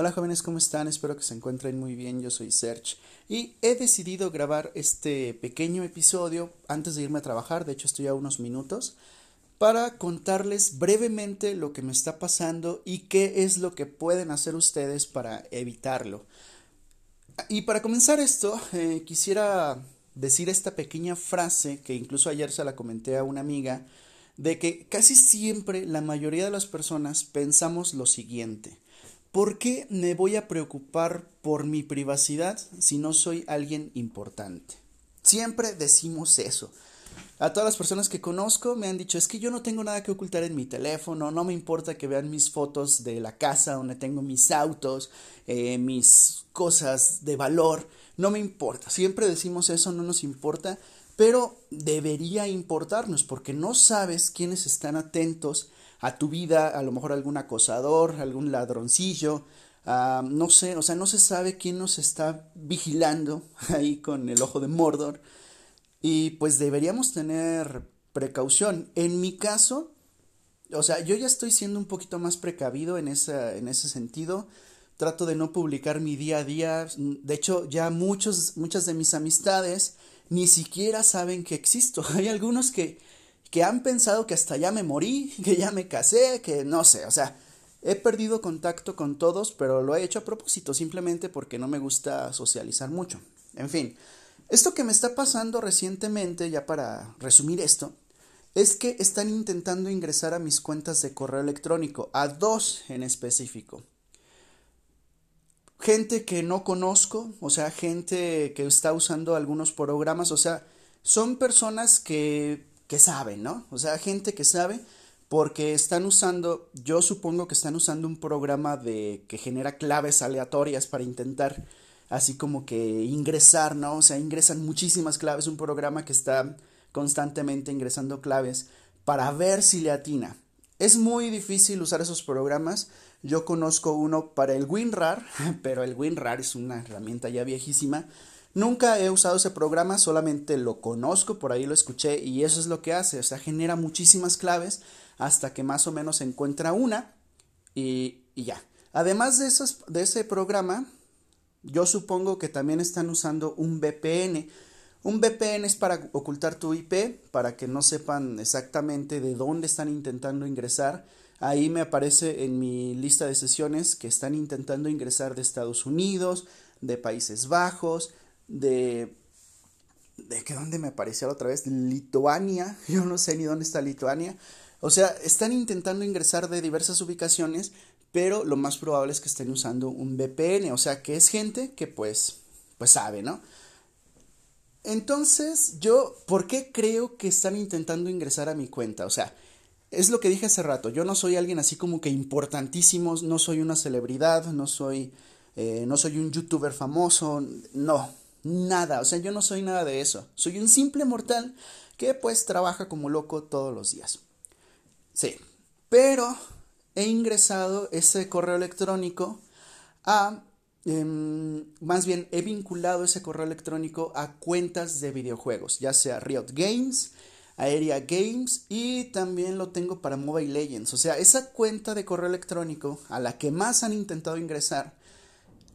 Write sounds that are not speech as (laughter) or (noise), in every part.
Hola jóvenes, ¿cómo están? Espero que se encuentren muy bien. Yo soy Serge y he decidido grabar este pequeño episodio antes de irme a trabajar, de hecho estoy a unos minutos, para contarles brevemente lo que me está pasando y qué es lo que pueden hacer ustedes para evitarlo. Y para comenzar esto, eh, quisiera decir esta pequeña frase que incluso ayer se la comenté a una amiga, de que casi siempre la mayoría de las personas pensamos lo siguiente. ¿Por qué me voy a preocupar por mi privacidad si no soy alguien importante? Siempre decimos eso. A todas las personas que conozco me han dicho es que yo no tengo nada que ocultar en mi teléfono, no me importa que vean mis fotos de la casa donde tengo mis autos, eh, mis cosas de valor, no me importa. Siempre decimos eso, no nos importa, pero debería importarnos porque no sabes quiénes están atentos a tu vida, a lo mejor algún acosador, algún ladroncillo, no sé, o sea, no se sabe quién nos está vigilando (laughs) ahí con el ojo de Mordor y pues deberíamos tener precaución. En mi caso, o sea, yo ya estoy siendo un poquito más precavido en, en ese sentido. Trato de no publicar mi día a día. De hecho, ya muchos, muchas de mis amistades ni siquiera saben que existo. (laughs) Hay algunos que que han pensado que hasta ya me morí, (laughs) que ya me casé, que no sé, o sea, he perdido contacto con todos, pero lo he hecho a propósito, simplemente porque no me gusta socializar mucho. En fin, esto que me está pasando recientemente, ya para resumir esto, es que están intentando ingresar a mis cuentas de correo electrónico, a dos en específico. Gente que no conozco, o sea, gente que está usando algunos programas, o sea, son personas que que saben, ¿no? O sea, gente que sabe porque están usando, yo supongo que están usando un programa de que genera claves aleatorias para intentar así como que ingresar, ¿no? O sea, ingresan muchísimas claves, un programa que está constantemente ingresando claves para ver si le atina. Es muy difícil usar esos programas. Yo conozco uno para el WinRAR, (laughs) pero el WinRAR es una herramienta ya viejísima Nunca he usado ese programa, solamente lo conozco, por ahí lo escuché y eso es lo que hace, o sea, genera muchísimas claves hasta que más o menos encuentra una y, y ya. Además de, esos, de ese programa, yo supongo que también están usando un VPN. Un VPN es para ocultar tu IP, para que no sepan exactamente de dónde están intentando ingresar. Ahí me aparece en mi lista de sesiones que están intentando ingresar de Estados Unidos, de Países Bajos, de de que dónde me aparecía la otra vez, Lituania, (laughs) yo no sé ni dónde está Lituania. O sea, están intentando ingresar de diversas ubicaciones, pero lo más probable es que estén usando un VPN, o sea, que es gente que pues pues sabe, ¿no? Entonces, yo ¿por qué creo que están intentando ingresar a mi cuenta? O sea, es lo que dije hace rato, yo no soy alguien así como que importantísimo, no soy una celebridad, no soy eh, no soy un youtuber famoso, no, Nada, o sea, yo no soy nada de eso. Soy un simple mortal que pues trabaja como loco todos los días. Sí, pero he ingresado ese correo electrónico a, em, más bien he vinculado ese correo electrónico a cuentas de videojuegos, ya sea Riot Games, Aeria Games y también lo tengo para Mobile Legends. O sea, esa cuenta de correo electrónico a la que más han intentado ingresar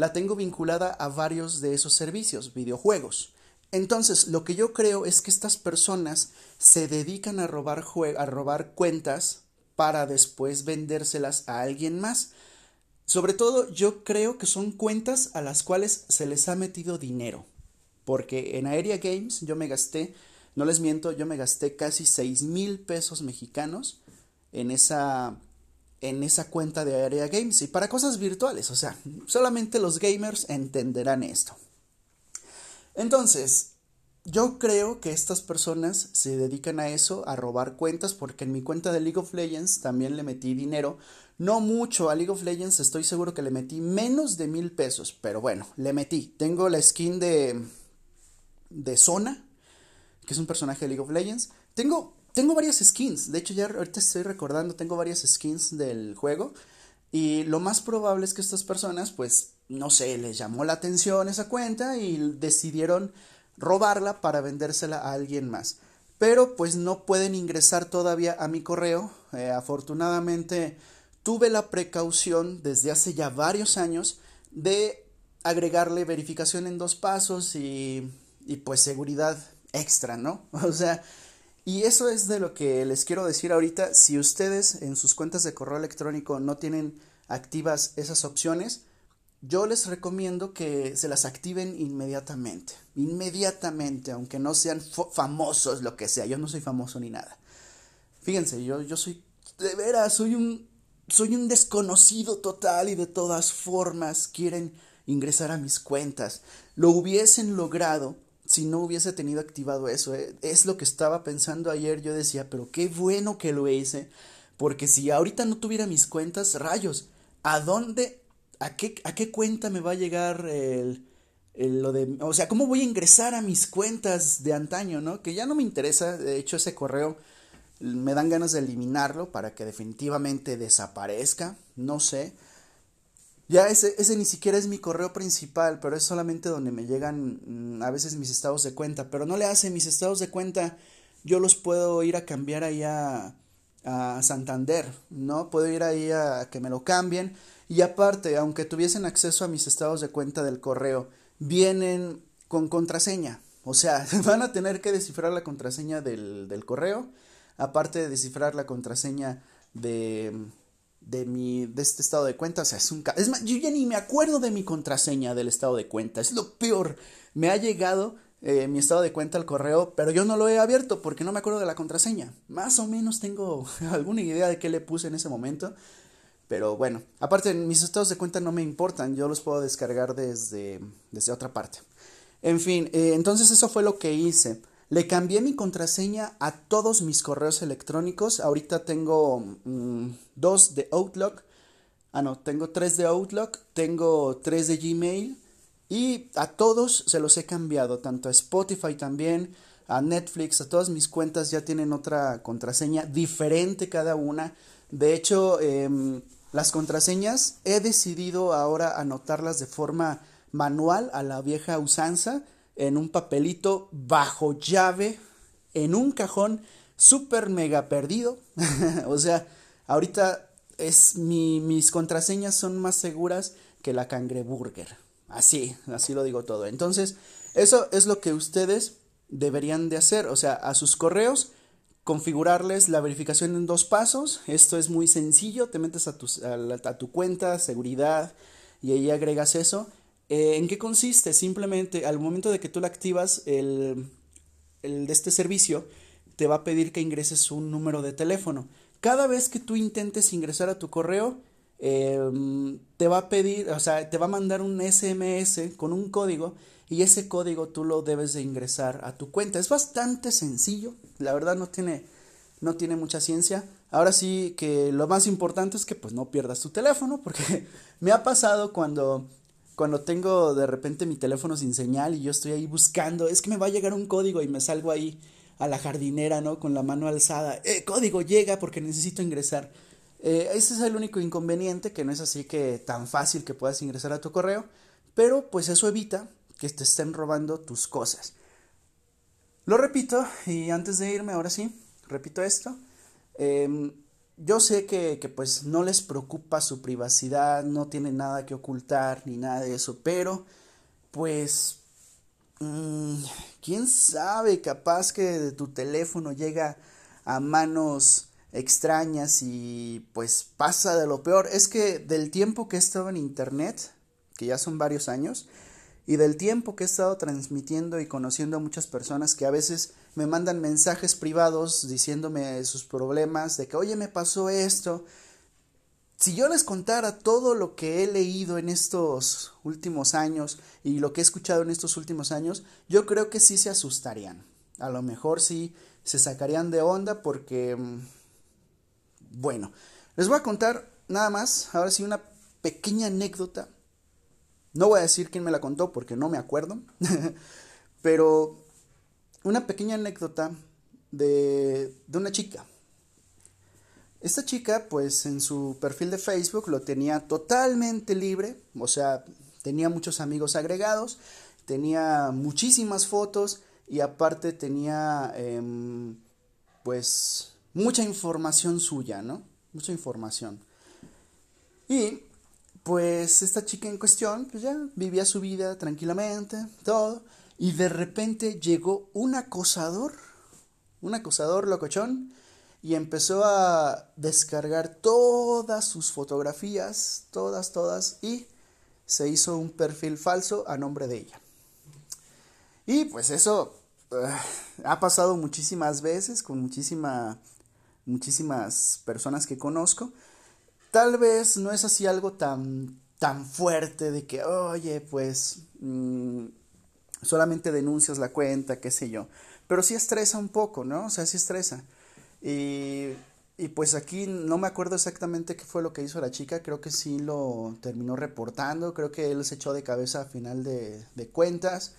la tengo vinculada a varios de esos servicios, videojuegos. Entonces, lo que yo creo es que estas personas se dedican a robar, a robar cuentas para después vendérselas a alguien más. Sobre todo, yo creo que son cuentas a las cuales se les ha metido dinero. Porque en Aeria Games yo me gasté, no les miento, yo me gasté casi 6 mil pesos mexicanos en esa en esa cuenta de Area Games y para cosas virtuales, o sea, solamente los gamers entenderán esto. Entonces, yo creo que estas personas se dedican a eso, a robar cuentas, porque en mi cuenta de League of Legends también le metí dinero, no mucho a League of Legends, estoy seguro que le metí menos de mil pesos, pero bueno, le metí. Tengo la skin de de Zona, que es un personaje de League of Legends. Tengo tengo varias skins. De hecho, ya ahorita estoy recordando, tengo varias skins del juego. Y lo más probable es que estas personas, pues, no sé, les llamó la atención esa cuenta y decidieron robarla para vendérsela a alguien más. Pero pues no pueden ingresar todavía a mi correo. Eh, afortunadamente tuve la precaución desde hace ya varios años de agregarle verificación en dos pasos y, y pues seguridad extra, ¿no? (laughs) O sea, y eso es de lo que les quiero decir ahorita. Si ustedes en sus cuentas de correo electrónico no tienen activas esas opciones, yo les recomiendo que se las activen inmediatamente. Inmediatamente, aunque no sean famosos, lo que sea. Yo no soy famoso ni nada. Fíjense, yo, yo soy, de veras, soy un, soy un desconocido total y de todas formas quieren ingresar a mis cuentas. Lo hubiesen logrado si no hubiese tenido activado eso. Eh. Es lo que estaba pensando ayer. Yo decía, pero qué bueno que lo hice. Porque si ahorita no tuviera mis cuentas, rayos, ¿a dónde ¿a qué, a qué cuenta me va a llegar el, lo de, o sea, cómo voy a ingresar a mis cuentas de antaño, ¿no? Que ya no me interesa, de hecho ese correo me dan ganas de eliminarlo para que definitivamente desaparezca, no sé. Ya ese, ese ni siquiera es mi correo principal, pero es solamente donde me llegan mm, a veces mis estados de cuenta, pero no le hace mis estados de cuenta, yo los puedo ir a cambiar ahí a, a Santander, ¿no? Puedo ir ahí a que me lo cambien y aparte, aunque tuviesen acceso a mis estados de cuenta del correo, vienen con contraseña. O sea, (laughs) van a tener que descifrar la contraseña del, del correo, aparte de descifrar la contraseña de, de mi de este estado de cuenta, o sea, es un es más, yo ya ni me acuerdo de mi contraseña del estado de cuenta, es lo peor. Me ha llegado eh, mi estado de cuenta al correo, pero yo no lo he abierto porque no me acuerdo de la contraseña. Más o menos tengo (laughs) alguna idea de qué le puse en ese momento, pero bueno, aparte mis estados de cuenta no me importan, yo los puedo descargar desde, desde otra parte. En fin, eh, entonces eso fue lo que hice. Le cambié mi contraseña a todos mis correos electrónicos. Ahorita tengo mm, dos de Outlook. Ah, no, tengo tres de Outlook, tengo tres de Gmail y a todos se los he cambiado, tanto a Spotify también, a Netflix, a todas mis cuentas ya tienen otra contraseña diferente cada una. De hecho, eh, las contraseñas he decidido ahora anotarlas de forma manual a la vieja usanza en un papelito bajo llave en un cajón super mega perdido. (laughs) o sea, ahorita es mi, mis contraseñas son más seguras que la cangreburger. Así, así lo digo todo. Entonces, eso es lo que ustedes deberían de hacer. O sea, a sus correos configurarles la verificación en dos pasos. Esto es muy sencillo, te metes a tu, a, tu cuenta, seguridad, y ahí agregas eso. Eh, ¿En qué consiste? Simplemente al momento de que tú la activas, el, el de este servicio te va a pedir que ingreses un número de teléfono. Cada vez que tú intentes ingresar a tu correo, em, te va a pedir, o sea, te va a mandar un SMS con un código y ese código tú lo debes de ingresar a tu cuenta. Es bastante sencillo, la verdad no tiene, no tiene mucha ciencia. Ahora sí que lo más importante es que pues no pierdas tu teléfono porque (laughs) me ha pasado cuando cuando tengo de repente mi teléfono sin señal y yo estoy ahí buscando, es que me va a llegar un código y me salgo ahí a la jardinera, ¿no? Con la mano alzada, eh, código llega porque necesito ingresar. Eh, ese es el único inconveniente, que no es así que tan fácil que puedas ingresar a tu correo, pero pues eso evita que te estén robando tus cosas. Lo repito, y antes de irme, ahora sí, repito esto. Em, yo sé que, que, pues no les preocupa su privacidad, no tienen nada que ocultar ni nada de eso, pero pues mmm, quién sabe, capaz que tu teléfono llega a manos extrañas y pues pasa de lo peor. Es que del tiempo que he estado en internet, que ya son varios años, y del tiempo que he estado transmitiendo y conociendo a muchas personas que a veces me mandan mensajes privados diciéndome sus problemas, de que, oye, me pasó esto. Si yo les contara todo lo que he leído en estos últimos años y lo que he escuchado en estos últimos años, yo creo que sí se asustarían. A lo mejor sí se sacarían de onda porque, mm, bueno, les voy a contar nada más, ahora sí, una pequeña anécdota no voy a decir quién me la contó porque no me acuerdo, (laughs) pero una pequeña anécdota de, de una chica. Esta chica, pues en su perfil de Facebook lo tenía totalmente libre, o sea, tenía muchos amigos agregados, tenía muchísimas fotos y aparte tenía, em, pues, mucha información suya, ¿no? Mucha información. Y pues esta chica en cuestión, pues ya vivía su vida tranquilamente, todo. Y de repente llegó un acosador, un acosador locochón, y empezó a descargar todas sus fotografías, todas, todas, y se hizo un perfil falso a nombre de ella. Y pues eso uh, ha pasado muchísimas veces con muchísima, muchísimas personas que conozco. Tal vez no es así algo tan, tan fuerte de que, oye, pues mmm, solamente denuncias la cuenta, qué sé yo. Pero sí estresa un poco, ¿no? O sea, sí estresa. Y, y pues aquí no me acuerdo exactamente qué fue lo que hizo la chica, creo que sí lo terminó reportando, creo que él se echó de cabeza a final de, de cuentas,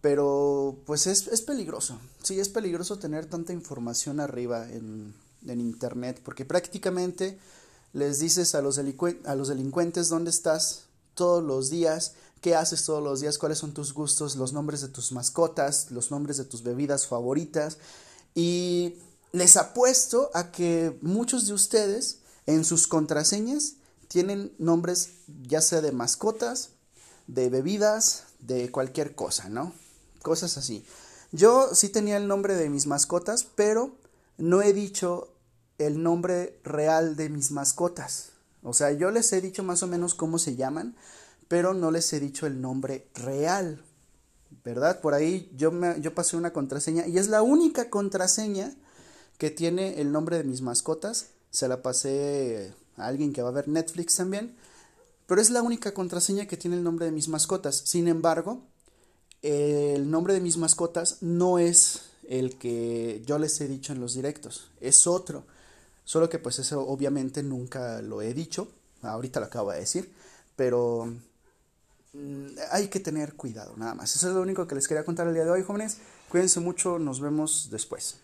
pero pues es, es, peligroso, sí es peligroso tener tanta información arriba en, en internet, porque prácticamente les dices a los, a los delincuentes dónde estás todos los días, qué haces todos los días, cuáles son tus gustos, los nombres de tus mascotas, los nombres de tus bebidas favoritas. Y les apuesto a que muchos de ustedes en sus contraseñas tienen nombres ya sea de mascotas, de bebidas, de cualquier cosa, ¿no? Cosas así. Yo sí tenía el nombre de mis mascotas, pero no he dicho el nombre real de mis mascotas. O sea, yo les he dicho más o menos cómo se llaman, pero no les he dicho el nombre real, ¿verdad? Por ahí yo, me, yo pasé una contraseña y es la única contraseña que tiene el nombre de mis mascotas. Se la pasé a alguien que va a ver Netflix también, pero es la única contraseña que tiene el nombre de mis mascotas. Sin embargo, el nombre de mis mascotas no es el que yo les he dicho en los directos, es otro. Solo que pues eso obviamente nunca lo he dicho, ahorita lo acabo de decir, pero hay que tener cuidado, nada más. Eso es lo único que les quería contar el día de hoy, jóvenes. Cuídense mucho, nos vemos después.